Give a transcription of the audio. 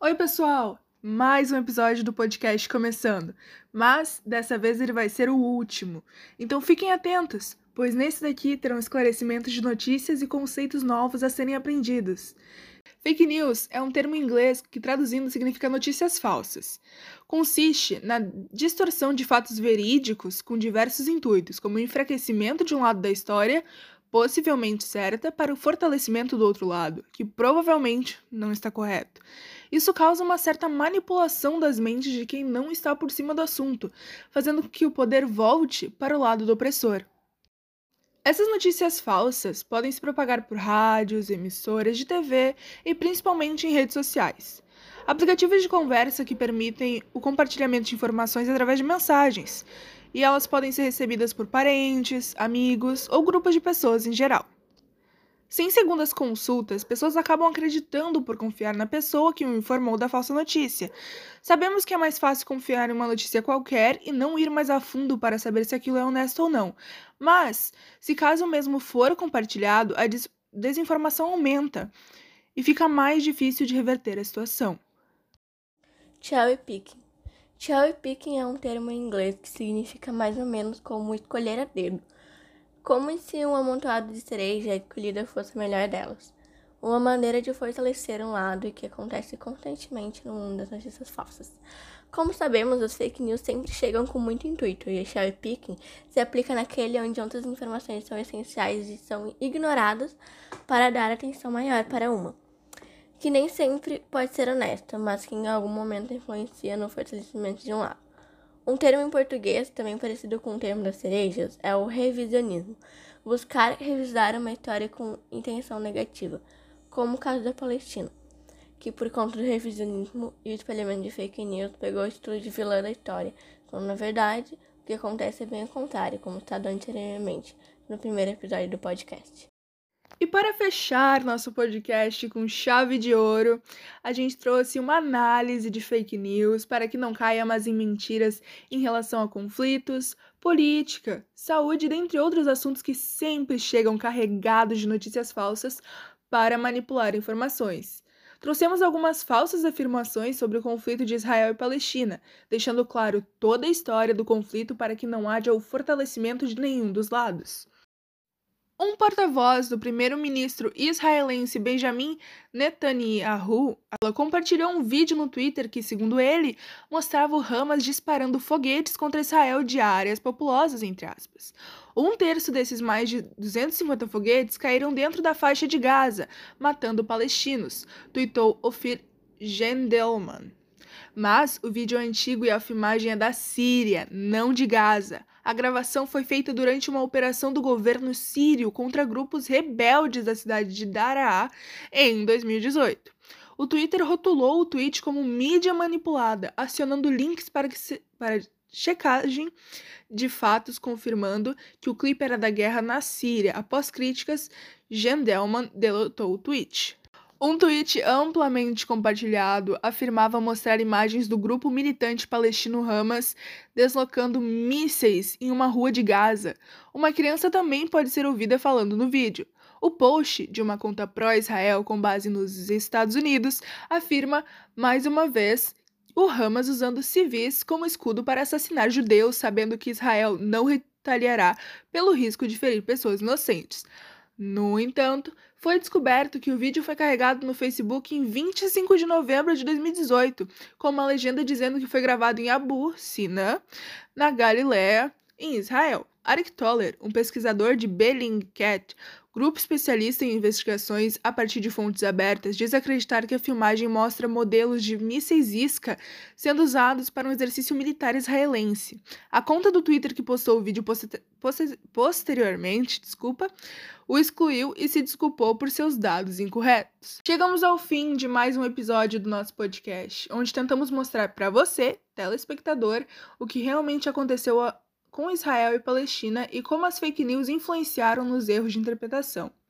Oi, pessoal! Mais um episódio do podcast começando, mas dessa vez ele vai ser o último. Então fiquem atentos, pois nesse daqui terão esclarecimentos de notícias e conceitos novos a serem aprendidos. Fake news é um termo em inglês que traduzindo significa notícias falsas. Consiste na distorção de fatos verídicos com diversos intuitos, como o enfraquecimento de um lado da história, possivelmente certa, para o fortalecimento do outro lado, que provavelmente não está correto. Isso causa uma certa manipulação das mentes de quem não está por cima do assunto, fazendo com que o poder volte para o lado do opressor. Essas notícias falsas podem se propagar por rádios, emissoras de TV e principalmente em redes sociais. Aplicativos de conversa que permitem o compartilhamento de informações através de mensagens, e elas podem ser recebidas por parentes, amigos ou grupos de pessoas em geral. Sem segundas consultas, pessoas acabam acreditando por confiar na pessoa que o informou da falsa notícia. Sabemos que é mais fácil confiar em uma notícia qualquer e não ir mais a fundo para saber se aquilo é honesto ou não. Mas, se caso mesmo for compartilhado, a des desinformação aumenta e fica mais difícil de reverter a situação. Cherry picking. Cherry picking é um termo em inglês que significa mais ou menos como escolher a dedo como se um amontoado de cereja escolhida fosse a melhor delas. Uma maneira de fortalecer um lado que acontece constantemente no mundo das notícias falsas. Como sabemos, as fake news sempre chegam com muito intuito e a cherry picking se aplica naquele onde outras informações são essenciais e são ignoradas para dar atenção maior para uma, que nem sempre pode ser honesta, mas que em algum momento influencia no fortalecimento de um lado. Um termo em português, também parecido com o termo das cerejas, é o revisionismo. Buscar revisar uma história com intenção negativa, como o caso da Palestina, que por conta do revisionismo e o espalhamento de fake news pegou o estilo de vilã da história, quando na verdade o que acontece é bem o contrário, como citado anteriormente no primeiro episódio do podcast. E para fechar nosso podcast com chave de ouro, a gente trouxe uma análise de fake news para que não caia mais em mentiras em relação a conflitos, política, saúde, dentre outros assuntos que sempre chegam carregados de notícias falsas para manipular informações. Trouxemos algumas falsas afirmações sobre o conflito de Israel e Palestina, deixando claro toda a história do conflito para que não haja o fortalecimento de nenhum dos lados. Um porta-voz do primeiro-ministro israelense Benjamin Netanyahu compartilhou um vídeo no Twitter que, segundo ele, mostrava o Hamas disparando foguetes contra Israel de áreas populosas, entre aspas. Um terço desses mais de 250 foguetes caíram dentro da faixa de Gaza, matando palestinos, tweetou Ofir Gendelman. Mas o vídeo é antigo e a filmagem é da Síria, não de Gaza. A gravação foi feita durante uma operação do governo sírio contra grupos rebeldes da cidade de Daraa em 2018. O Twitter rotulou o tweet como mídia manipulada, acionando links para, se, para checagem de fatos confirmando que o clipe era da guerra na Síria. Após críticas, Gendelman deletou o tweet. Um tweet amplamente compartilhado afirmava mostrar imagens do grupo militante palestino Hamas deslocando mísseis em uma rua de Gaza. Uma criança também pode ser ouvida falando no vídeo. O post de uma conta pró-Israel com base nos Estados Unidos afirma, mais uma vez, o Hamas usando civis como escudo para assassinar judeus, sabendo que Israel não retaliará pelo risco de ferir pessoas inocentes. No entanto, foi descoberto que o vídeo foi carregado no Facebook em 25 de novembro de 2018, com uma legenda dizendo que foi gravado em Abu Sina, na Galiléia, em Israel. Arik Toller, um pesquisador de Bellingcat, grupo especialista em investigações a partir de fontes abertas, diz acreditar que a filmagem mostra modelos de mísseis Isca sendo usados para um exercício militar israelense. A conta do Twitter que postou o vídeo poster posteriormente, desculpa, o excluiu e se desculpou por seus dados incorretos. Chegamos ao fim de mais um episódio do nosso podcast, onde tentamos mostrar para você, telespectador, o que realmente aconteceu com Israel e Palestina e como as fake news influenciaram nos erros de interpretação.